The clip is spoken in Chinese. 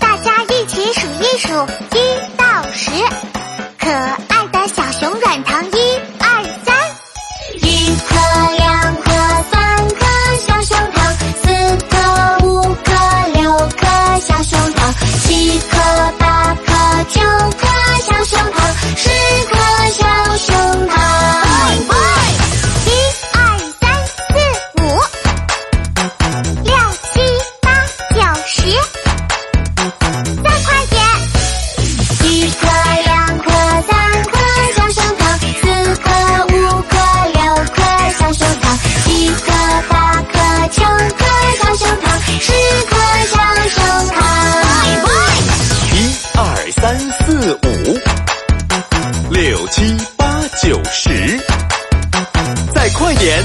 大家一起数一数，一到十，十，再快点！一颗两颗三颗小熊糖，四颗五颗六颗小熊糖，七颗八颗九颗小熊糖，十颗小熊糖。一二三四五，六七八九十，再快点！